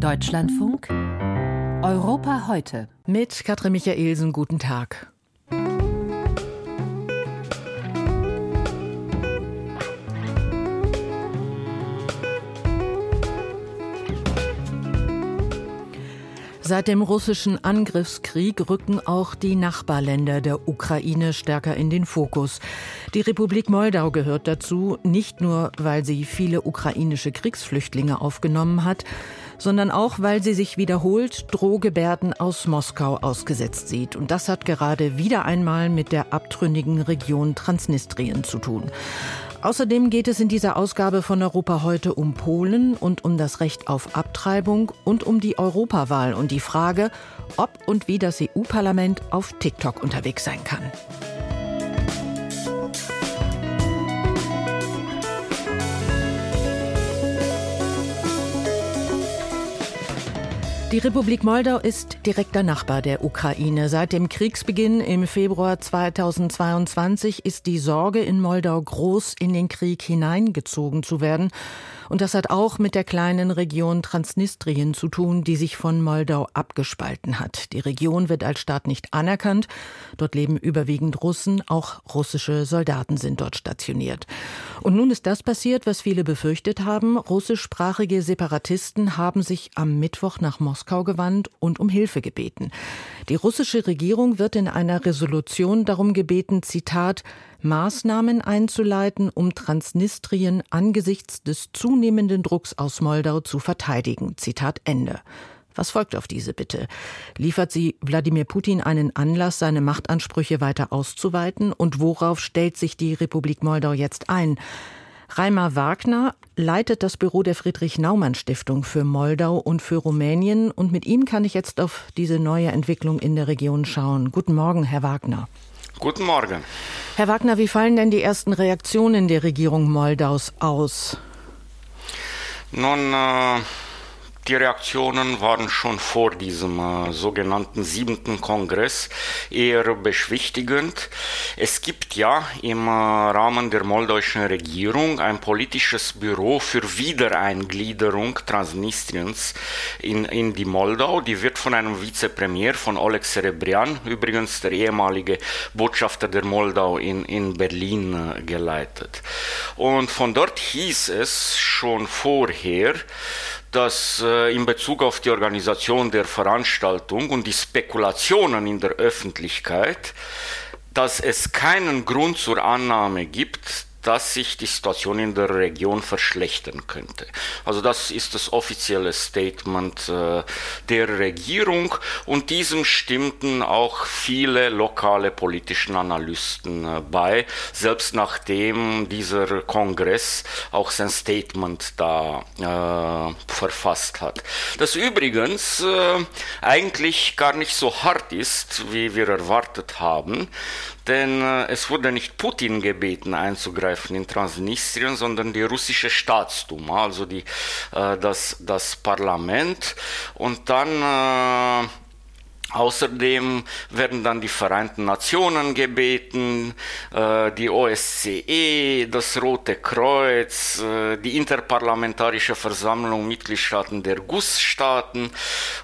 Deutschlandfunk Europa heute. Mit Katrin Michaelsen, guten Tag. Seit dem russischen Angriffskrieg rücken auch die Nachbarländer der Ukraine stärker in den Fokus. Die Republik Moldau gehört dazu, nicht nur, weil sie viele ukrainische Kriegsflüchtlinge aufgenommen hat, sondern auch, weil sie sich wiederholt Drohgebärden aus Moskau ausgesetzt sieht. Und das hat gerade wieder einmal mit der abtrünnigen Region Transnistrien zu tun. Außerdem geht es in dieser Ausgabe von Europa heute um Polen und um das Recht auf Abtreibung und um die Europawahl und die Frage, ob und wie das EU-Parlament auf TikTok unterwegs sein kann. Die Republik Moldau ist direkter Nachbar der Ukraine. Seit dem Kriegsbeginn im Februar 2022 ist die Sorge in Moldau groß, in den Krieg hineingezogen zu werden. Und das hat auch mit der kleinen Region Transnistrien zu tun, die sich von Moldau abgespalten hat. Die Region wird als Staat nicht anerkannt. Dort leben überwiegend Russen, auch russische Soldaten sind dort stationiert. Und nun ist das passiert, was viele befürchtet haben. Russischsprachige Separatisten haben sich am Mittwoch nach Moskau gewandt und um Hilfe gebeten. Die russische Regierung wird in einer Resolution darum gebeten, Zitat, Maßnahmen einzuleiten, um Transnistrien angesichts des zunehmenden Drucks aus Moldau zu verteidigen. Zitat Ende. Was folgt auf diese Bitte? Liefert sie Wladimir Putin einen Anlass, seine Machtansprüche weiter auszuweiten? Und worauf stellt sich die Republik Moldau jetzt ein? Reimer Wagner leitet das Büro der Friedrich-Naumann-Stiftung für Moldau und für Rumänien. Und mit ihm kann ich jetzt auf diese neue Entwicklung in der Region schauen. Guten Morgen, Herr Wagner. Guten Morgen. Herr Wagner, wie fallen denn die ersten Reaktionen der Regierung Moldaus aus? Nun, äh, die Reaktionen waren schon vor diesem äh, sogenannten siebten Kongress eher beschwichtigend. Es gibt ja im äh, Rahmen der moldauischen Regierung ein politisches Büro für Wiedereingliederung Transnistriens in, in die Moldau. Die wird von einem Vizepremier, von Oleg Serebrian, übrigens der ehemalige Botschafter der Moldau in, in Berlin, äh, geleitet. Und von dort hieß es schon vorher, dass äh, in Bezug auf die Organisation der Veranstaltung und die Spekulationen in der Öffentlichkeit, dass es keinen Grund zur Annahme gibt, dass sich die Situation in der Region verschlechtern könnte. Also das ist das offizielle Statement äh, der Regierung und diesem stimmten auch viele lokale politische Analysten äh, bei, selbst nachdem dieser Kongress auch sein Statement da äh, verfasst hat. Das übrigens äh, eigentlich gar nicht so hart ist, wie wir erwartet haben, denn es wurde nicht Putin gebeten einzugreifen in Transnistrien, sondern die russische Staatsduma, also die, äh, das, das Parlament. Und dann äh, Außerdem werden dann die Vereinten Nationen gebeten, äh, die OSCE, das Rote Kreuz, äh, die Interparlamentarische Versammlung Mitgliedstaaten der GUS-Staaten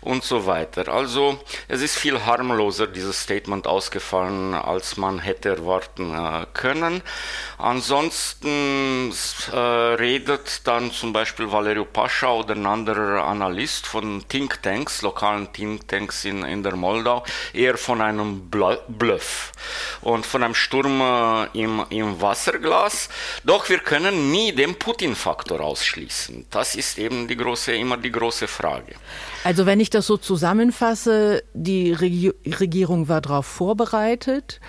und so weiter. Also es ist viel harmloser dieses Statement ausgefallen, als man hätte erwarten äh, können. Ansonsten redet dann zum Beispiel Valerio Pascha oder ein anderer Analyst von Thinktanks, lokalen Thinktanks in, in der Moldau eher von einem Bluff und von einem Sturm äh, im, im Wasserglas. Doch wir können nie den Putin-Faktor ausschließen. Das ist eben die große, immer die große Frage. Also wenn ich das so zusammenfasse, die Regi Regierung war darauf vorbereitet.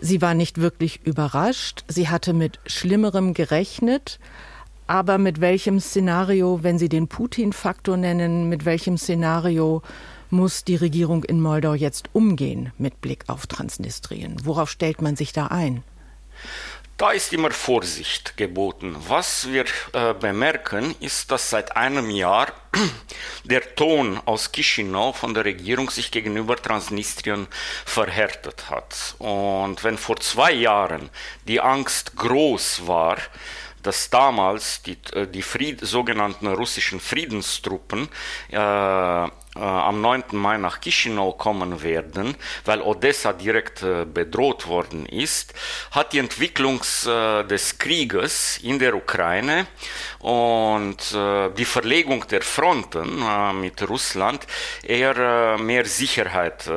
Sie war nicht wirklich überrascht. Sie hatte mit Schlimmerem gerechnet. Aber mit welchem Szenario, wenn Sie den Putin-Faktor nennen, mit welchem Szenario muss die Regierung in Moldau jetzt umgehen mit Blick auf Transnistrien? Worauf stellt man sich da ein? Da ist immer Vorsicht geboten. Was wir äh, bemerken, ist, dass seit einem Jahr der Ton aus Chisinau von der Regierung sich gegenüber Transnistrien verhärtet hat. Und wenn vor zwei Jahren die Angst groß war, dass damals die, äh, die Fried, sogenannten russischen Friedenstruppen äh, äh, am 9. Mai nach Chisinau kommen werden, weil Odessa direkt äh, bedroht worden ist, hat die Entwicklung äh, des Krieges in der Ukraine und die Verlegung der Fronten mit Russland eher mehr Sicherheit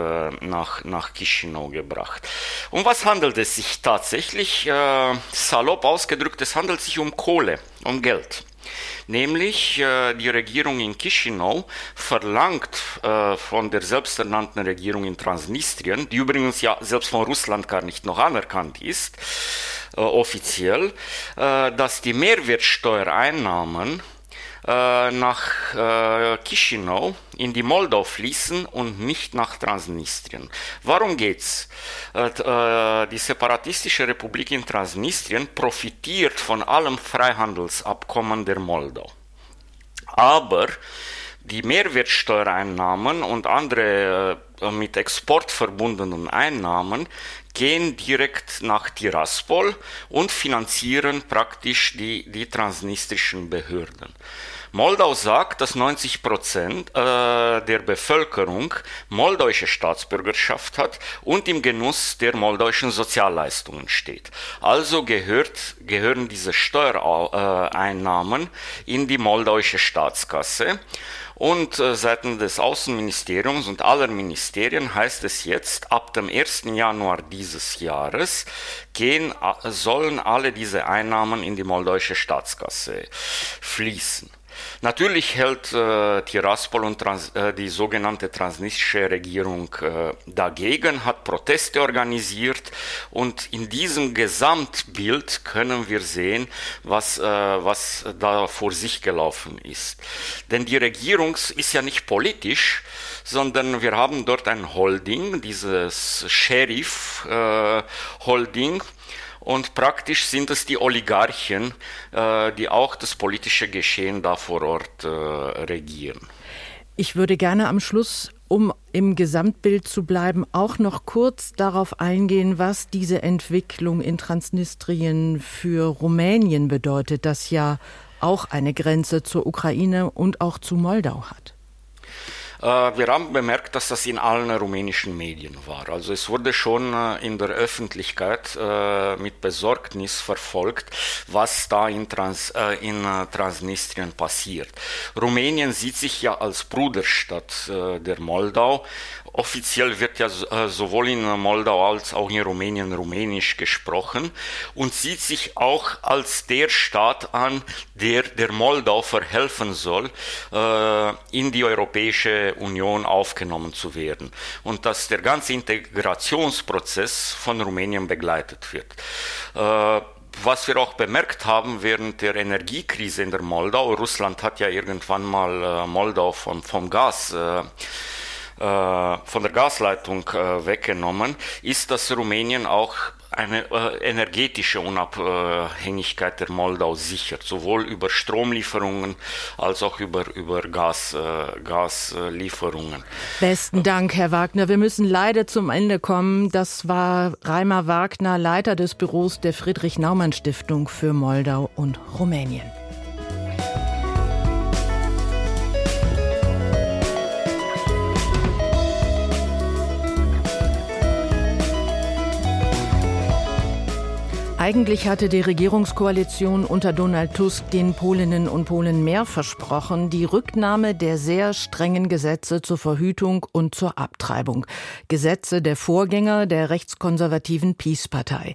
nach, nach Chisinau gebracht. Um was handelt es sich tatsächlich? Salopp ausgedrückt, es handelt sich um Kohle, um Geld. Nämlich äh, die Regierung in Chisinau verlangt äh, von der selbsternannten Regierung in Transnistrien, die übrigens ja selbst von Russland gar nicht noch anerkannt ist, äh, offiziell, äh, dass die Mehrwertsteuereinnahmen äh, nach äh, Chisinau in die Moldau fließen und nicht nach Transnistrien. Warum geht's? Äh, äh, die separatistische Republik in Transnistrien profitiert von allem Freihandelsabkommen der Moldau. Aber die Mehrwertsteuereinnahmen und andere äh, mit Export verbundenen Einnahmen gehen direkt nach Tiraspol und finanzieren praktisch die, die transnistrischen Behörden. Moldau sagt, dass 90 Prozent äh, der Bevölkerung moldauische Staatsbürgerschaft hat und im Genuss der moldauischen Sozialleistungen steht. Also gehört, gehören diese Steuereinnahmen in die moldauische Staatskasse. Und äh, seitens des Außenministeriums und aller Ministerien heißt es jetzt, ab dem 1. Januar dieses Jahres gehen, äh, sollen alle diese Einnahmen in die moldauische Staatskasse fließen. Natürlich hält äh, Tiraspol und Trans, äh, die sogenannte transnistrische Regierung äh, dagegen, hat Proteste organisiert und in diesem Gesamtbild können wir sehen, was, äh, was da vor sich gelaufen ist. Denn die Regierung ist ja nicht politisch, sondern wir haben dort ein Holding, dieses Sheriff-Holding, äh, und praktisch sind es die Oligarchen, äh, die auch das politische Geschehen da vor Ort äh, regieren. Ich würde gerne am Schluss, um im Gesamtbild zu bleiben, auch noch kurz darauf eingehen, was diese Entwicklung in Transnistrien für Rumänien bedeutet, das ja auch eine Grenze zur Ukraine und auch zu Moldau hat. Äh, wir haben bemerkt, dass das in allen rumänischen Medien war. Also es wurde schon äh, in der Öffentlichkeit äh, mit Besorgnis verfolgt, was da in, Trans, in Transnistrien passiert. Rumänien sieht sich ja als Bruderstadt der Moldau Offiziell wird ja äh, sowohl in Moldau als auch in Rumänien Rumänisch gesprochen und sieht sich auch als der Staat an, der der Moldau verhelfen soll, äh, in die Europäische Union aufgenommen zu werden und dass der ganze Integrationsprozess von Rumänien begleitet wird. Äh, was wir auch bemerkt haben während der Energiekrise in der Moldau, Russland hat ja irgendwann mal Moldau vom, vom Gas äh, von der Gasleitung äh, weggenommen, ist, dass Rumänien auch eine äh, energetische Unabhängigkeit der Moldau sichert, sowohl über Stromlieferungen als auch über, über Gas, äh, Gaslieferungen. Besten Dank, Herr Wagner. Wir müssen leider zum Ende kommen. Das war Reimer Wagner, Leiter des Büros der Friedrich-Naumann-Stiftung für Moldau und Rumänien. Eigentlich hatte die Regierungskoalition unter Donald Tusk den Polinnen und Polen mehr versprochen, die Rücknahme der sehr strengen Gesetze zur Verhütung und zur Abtreibung. Gesetze der Vorgänger der rechtskonservativen Peace-Partei.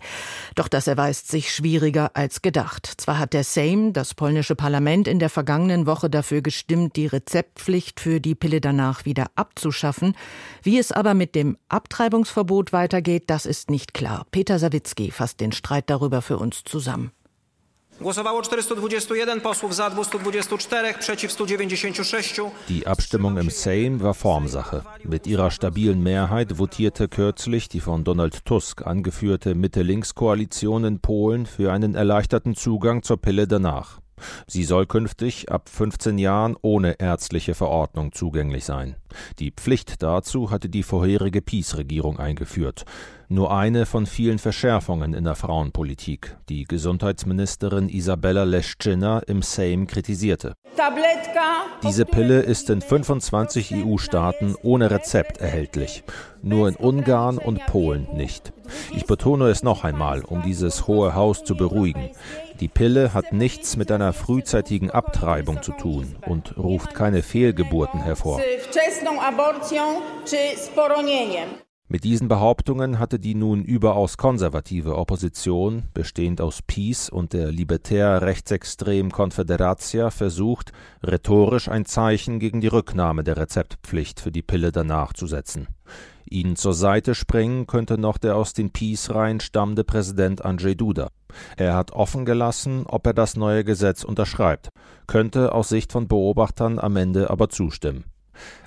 Doch das erweist sich schwieriger als gedacht. Zwar hat der Sejm, das polnische Parlament, in der vergangenen Woche dafür gestimmt, die Rezeptpflicht für die Pille danach wieder abzuschaffen. Wie es aber mit dem Abtreibungsverbot weitergeht, das ist nicht klar. Peter Sawicki fasst den Streit darüber für uns zusammen. Die Abstimmung im Sejm war Formsache. Mit ihrer stabilen Mehrheit votierte kürzlich die von Donald Tusk angeführte Mitte-Links-Koalition in Polen für einen erleichterten Zugang zur Pille danach. Sie soll künftig ab 15 Jahren ohne ärztliche Verordnung zugänglich sein. Die Pflicht dazu hatte die vorherige Peace-Regierung eingeführt. Nur eine von vielen Verschärfungen in der Frauenpolitik, die Gesundheitsministerin Isabella Leszczyna im Sejm kritisierte. Diese Pille ist in 25 EU-Staaten ohne Rezept erhältlich, nur in Ungarn und Polen nicht. Ich betone es noch einmal, um dieses Hohe Haus zu beruhigen. Die Pille hat nichts mit einer frühzeitigen Abtreibung zu tun und ruft keine Fehlgeburten hervor. Mit diesen Behauptungen hatte die nun überaus konservative Opposition, bestehend aus PiS und der libertär-rechtsextremen Confederatia, versucht, rhetorisch ein Zeichen gegen die Rücknahme der Rezeptpflicht für die Pille danach zu setzen. Ihnen zur Seite springen könnte noch der aus den PiS-Reihen stammende Präsident Andrzej Duda. Er hat offen gelassen, ob er das neue Gesetz unterschreibt, könnte aus Sicht von Beobachtern am Ende aber zustimmen.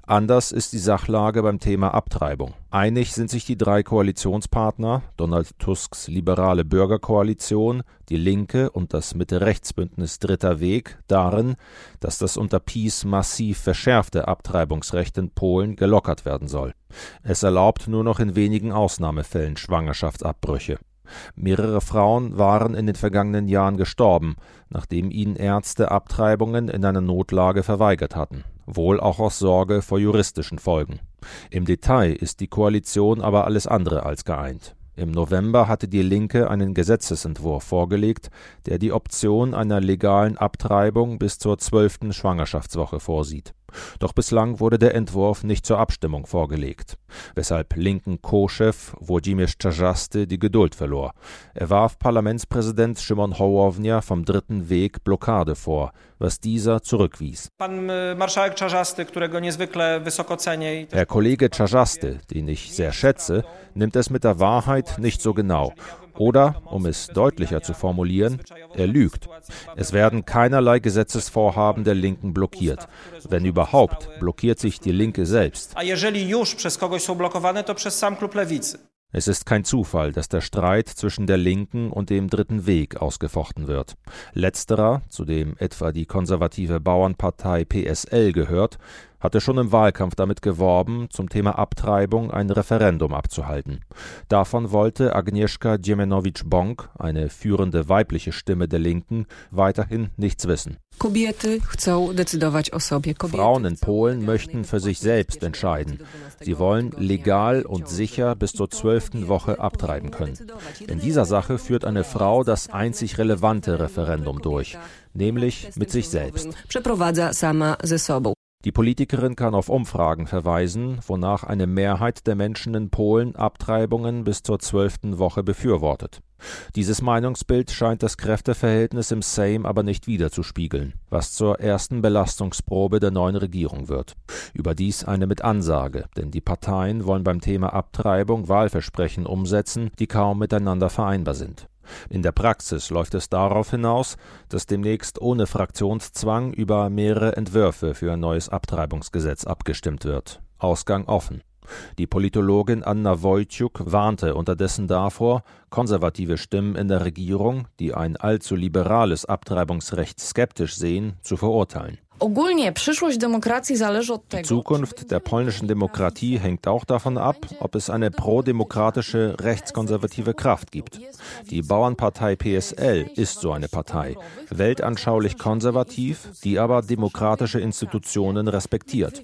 Anders ist die Sachlage beim Thema Abtreibung. Einig sind sich die drei Koalitionspartner, Donald Tusks liberale Bürgerkoalition, die Linke und das Mitte-Rechts-Bündnis Dritter Weg, darin, dass das unter Peace massiv verschärfte Abtreibungsrecht in Polen gelockert werden soll. Es erlaubt nur noch in wenigen Ausnahmefällen Schwangerschaftsabbrüche. Mehrere Frauen waren in den vergangenen Jahren gestorben, nachdem ihnen Ärzte Abtreibungen in einer Notlage verweigert hatten wohl auch aus Sorge vor juristischen Folgen. Im Detail ist die Koalition aber alles andere als geeint. Im November hatte die Linke einen Gesetzesentwurf vorgelegt, der die Option einer legalen Abtreibung bis zur zwölften Schwangerschaftswoche vorsieht. Doch bislang wurde der Entwurf nicht zur Abstimmung vorgelegt, weshalb linken Co-Chef Włodzimierz Czarzasty die Geduld verlor. Er warf Parlamentspräsident Szymon Hołownia vom dritten Weg Blockade vor, was dieser zurückwies. E, Herr Kollege Czarzasty, den ich sehr schätze, nimmt es mit der Wahrheit nicht so genau oder, um es deutlicher zu formulieren, er lügt. Es werden keinerlei Gesetzesvorhaben der Linken blockiert. Wenn überhaupt, blockiert sich die Linke selbst. Es ist kein Zufall, dass der Streit zwischen der Linken und dem Dritten Weg ausgefochten wird. Letzterer, zu dem etwa die konservative Bauernpartei PSL gehört, hatte schon im Wahlkampf damit geworben, zum Thema Abtreibung ein Referendum abzuhalten. Davon wollte Agnieszka Dziemianowicz-Bąk, eine führende weibliche Stimme der Linken, weiterhin nichts wissen. Frauen in Polen möchten für sich selbst entscheiden. Sie wollen legal und sicher bis zur zwölften Woche abtreiben können. In dieser Sache führt eine Frau das einzig relevante Referendum durch, nämlich mit sich selbst. Die Politikerin kann auf Umfragen verweisen, wonach eine Mehrheit der Menschen in Polen Abtreibungen bis zur zwölften Woche befürwortet. Dieses Meinungsbild scheint das Kräfteverhältnis im Sejm aber nicht wiederzuspiegeln, was zur ersten Belastungsprobe der neuen Regierung wird. Überdies eine mit Ansage, denn die Parteien wollen beim Thema Abtreibung Wahlversprechen umsetzen, die kaum miteinander vereinbar sind. In der Praxis läuft es darauf hinaus, dass demnächst ohne Fraktionszwang über mehrere Entwürfe für ein neues Abtreibungsgesetz abgestimmt wird. Ausgang offen. Die Politologin Anna Wojciuk warnte unterdessen davor, konservative Stimmen in der Regierung, die ein allzu liberales Abtreibungsrecht skeptisch sehen, zu verurteilen. Die Zukunft der polnischen Demokratie hängt auch davon ab, ob es eine prodemokratische rechtskonservative Kraft gibt. Die Bauernpartei PSL ist so eine Partei, weltanschaulich konservativ, die aber demokratische Institutionen respektiert.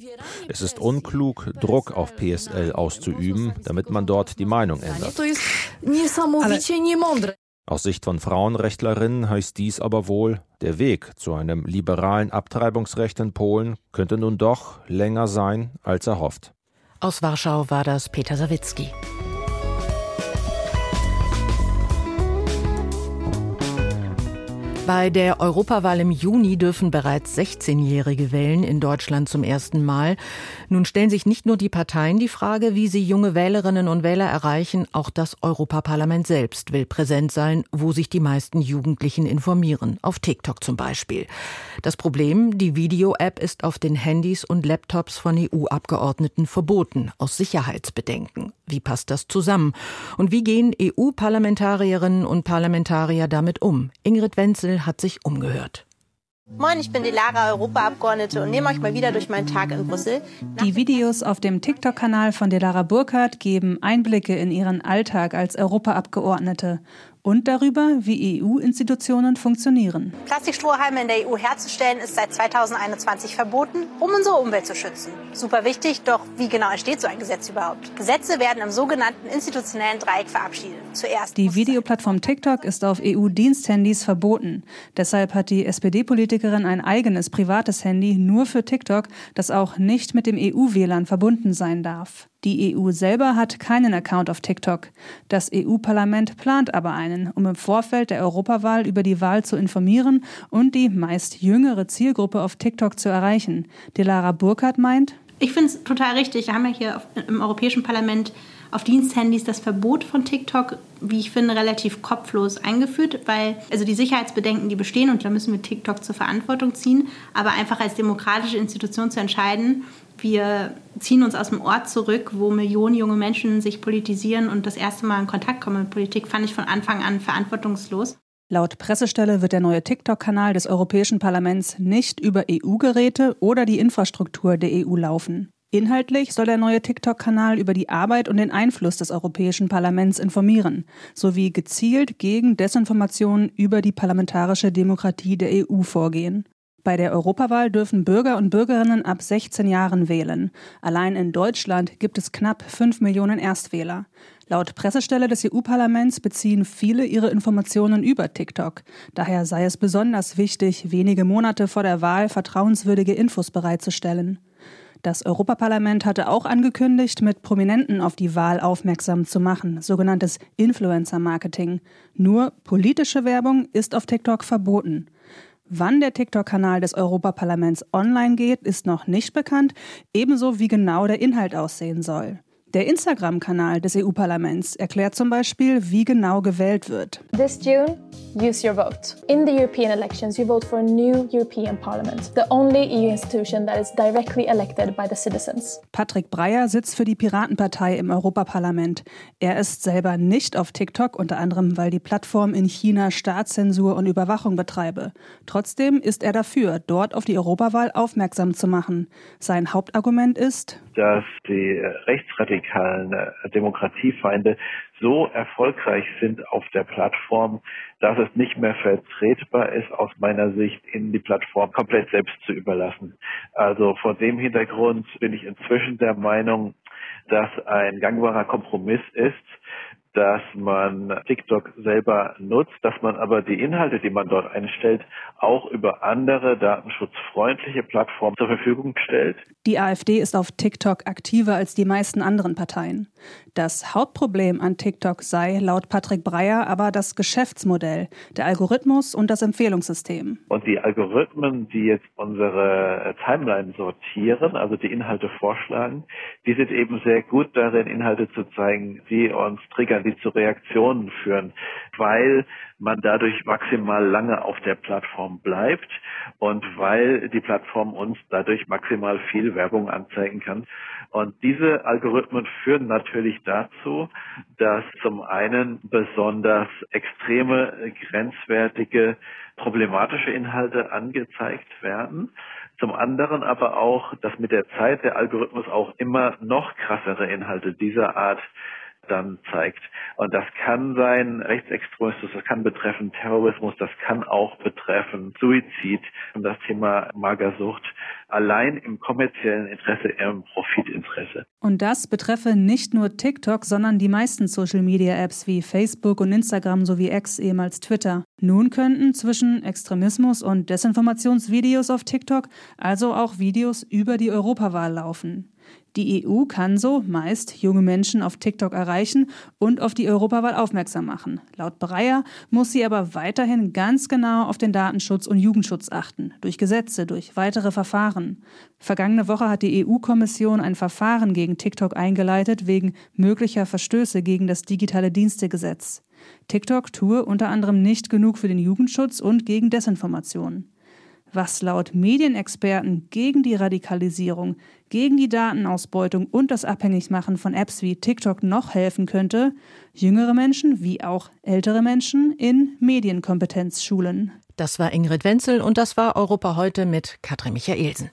Es ist unklug, Druck auf PSL auszuüben, damit man dort die Meinung ändert. Aus Sicht von Frauenrechtlerinnen heißt dies aber wohl, der Weg zu einem liberalen Abtreibungsrecht in Polen könnte nun doch länger sein als erhofft. Aus Warschau war das Peter Sawicki. Bei der Europawahl im Juni dürfen bereits 16-Jährige wählen, in Deutschland zum ersten Mal. Nun stellen sich nicht nur die Parteien die Frage, wie sie junge Wählerinnen und Wähler erreichen, auch das Europaparlament selbst will präsent sein, wo sich die meisten Jugendlichen informieren, auf TikTok zum Beispiel. Das Problem, die Video-App ist auf den Handys und Laptops von EU-Abgeordneten verboten, aus Sicherheitsbedenken. Wie passt das zusammen? Und wie gehen EU-Parlamentarierinnen und Parlamentarier damit um? Ingrid Wenzel hat sich umgehört. Moin, ich bin die Lara, Europaabgeordnete und nehme euch mal wieder durch meinen Tag in Brüssel. Die Videos auf dem TikTok-Kanal von Delara Burkhardt geben Einblicke in ihren Alltag als Europaabgeordnete und darüber, wie EU-Institutionen funktionieren. Plastikstrohhalme in der EU herzustellen ist seit 2021 verboten, um unsere Umwelt zu schützen. Super wichtig, doch wie genau entsteht so ein Gesetz überhaupt? Gesetze werden im sogenannten institutionellen Dreieck verabschiedet. Zuerst die Videoplattform TikTok ist auf EU-Diensthandys verboten. Deshalb hat die SPD-Politikerin ein eigenes privates Handy nur für TikTok, das auch nicht mit dem EU-WLAN verbunden sein darf. Die EU selber hat keinen Account auf TikTok. Das EU-Parlament plant aber einen, um im Vorfeld der Europawahl über die Wahl zu informieren und die meist jüngere Zielgruppe auf TikTok zu erreichen. Delara Burkhardt meint, ich finde es total richtig. Wir haben ja hier auf, im Europäischen Parlament auf Diensthandys das Verbot von TikTok, wie ich finde, relativ kopflos eingeführt, weil also die Sicherheitsbedenken, die bestehen und da müssen wir TikTok zur Verantwortung ziehen, aber einfach als demokratische Institution zu entscheiden, wir ziehen uns aus dem Ort zurück, wo Millionen junge Menschen sich politisieren und das erste Mal in Kontakt kommen mit Politik, fand ich von Anfang an verantwortungslos. Laut Pressestelle wird der neue TikTok-Kanal des Europäischen Parlaments nicht über EU-Geräte oder die Infrastruktur der EU laufen. Inhaltlich soll der neue TikTok-Kanal über die Arbeit und den Einfluss des Europäischen Parlaments informieren, sowie gezielt gegen Desinformationen über die parlamentarische Demokratie der EU vorgehen. Bei der Europawahl dürfen Bürger und Bürgerinnen ab 16 Jahren wählen. Allein in Deutschland gibt es knapp 5 Millionen Erstwähler. Laut Pressestelle des EU-Parlaments beziehen viele ihre Informationen über TikTok. Daher sei es besonders wichtig, wenige Monate vor der Wahl vertrauenswürdige Infos bereitzustellen. Das Europaparlament hatte auch angekündigt, mit Prominenten auf die Wahl aufmerksam zu machen, sogenanntes Influencer-Marketing. Nur politische Werbung ist auf TikTok verboten. Wann der TikTok-Kanal des Europaparlaments online geht, ist noch nicht bekannt, ebenso wie genau der Inhalt aussehen soll. Der Instagram-Kanal des EU-Parlaments erklärt zum Beispiel, wie genau gewählt wird. This June, use your vote. In the European elections, you vote for a new European Parliament, the only EU institution that is directly elected by the citizens. Patrick Breyer sitzt für die Piratenpartei im Europaparlament. Er ist selber nicht auf TikTok, unter anderem, weil die Plattform in China Staatszensur und Überwachung betreibe. Trotzdem ist er dafür, dort auf die Europawahl aufmerksam zu machen. Sein Hauptargument ist, dass die rechtsradikalen äh, Demokratiefeinde so erfolgreich sind auf der Plattform, dass es nicht mehr vertretbar ist, aus meiner Sicht, ihnen die Plattform komplett selbst zu überlassen. Also vor dem Hintergrund bin ich inzwischen der Meinung, dass ein gangbarer Kompromiss ist, dass man TikTok selber nutzt, dass man aber die Inhalte, die man dort einstellt, auch über andere datenschutzfreundliche Plattformen zur Verfügung stellt. Die AfD ist auf TikTok aktiver als die meisten anderen Parteien. Das Hauptproblem an TikTok sei laut Patrick Breyer aber das Geschäftsmodell, der Algorithmus und das Empfehlungssystem. Und die Algorithmen, die jetzt unsere Timeline sortieren, also die Inhalte vorschlagen, die sind eben sehr gut darin, Inhalte zu zeigen, die uns triggern, die zu Reaktionen führen, weil man dadurch maximal lange auf der Plattform bleibt und weil die Plattform uns dadurch maximal viel Werbung anzeigen kann. Und diese Algorithmen führen natürlich dazu, dass zum einen besonders extreme, grenzwertige, problematische Inhalte angezeigt werden. Zum anderen aber auch, dass mit der Zeit der Algorithmus auch immer noch krassere Inhalte dieser Art dann zeigt. Und das kann sein Rechtsextremismus, das kann betreffen Terrorismus, das kann auch betreffen Suizid und das Thema Magersucht allein im kommerziellen Interesse, im Profitinteresse. Und das betreffe nicht nur TikTok, sondern die meisten Social-Media-Apps wie Facebook und Instagram sowie X, ehemals Twitter. Nun könnten zwischen Extremismus und Desinformationsvideos auf TikTok also auch Videos über die Europawahl laufen. Die EU kann so meist junge Menschen auf TikTok erreichen und auf die Europawahl aufmerksam machen. Laut Breyer muss sie aber weiterhin ganz genau auf den Datenschutz und Jugendschutz achten, durch Gesetze, durch weitere Verfahren. Vergangene Woche hat die EU-Kommission ein Verfahren gegen TikTok eingeleitet wegen möglicher Verstöße gegen das digitale Dienstegesetz. TikTok tue unter anderem nicht genug für den Jugendschutz und gegen Desinformation was laut Medienexperten gegen die Radikalisierung, gegen die Datenausbeutung und das Abhängigmachen von Apps wie TikTok noch helfen könnte, jüngere Menschen wie auch ältere Menschen in Medienkompetenz schulen. Das war Ingrid Wenzel und das war Europa heute mit Katrin Michaelsen.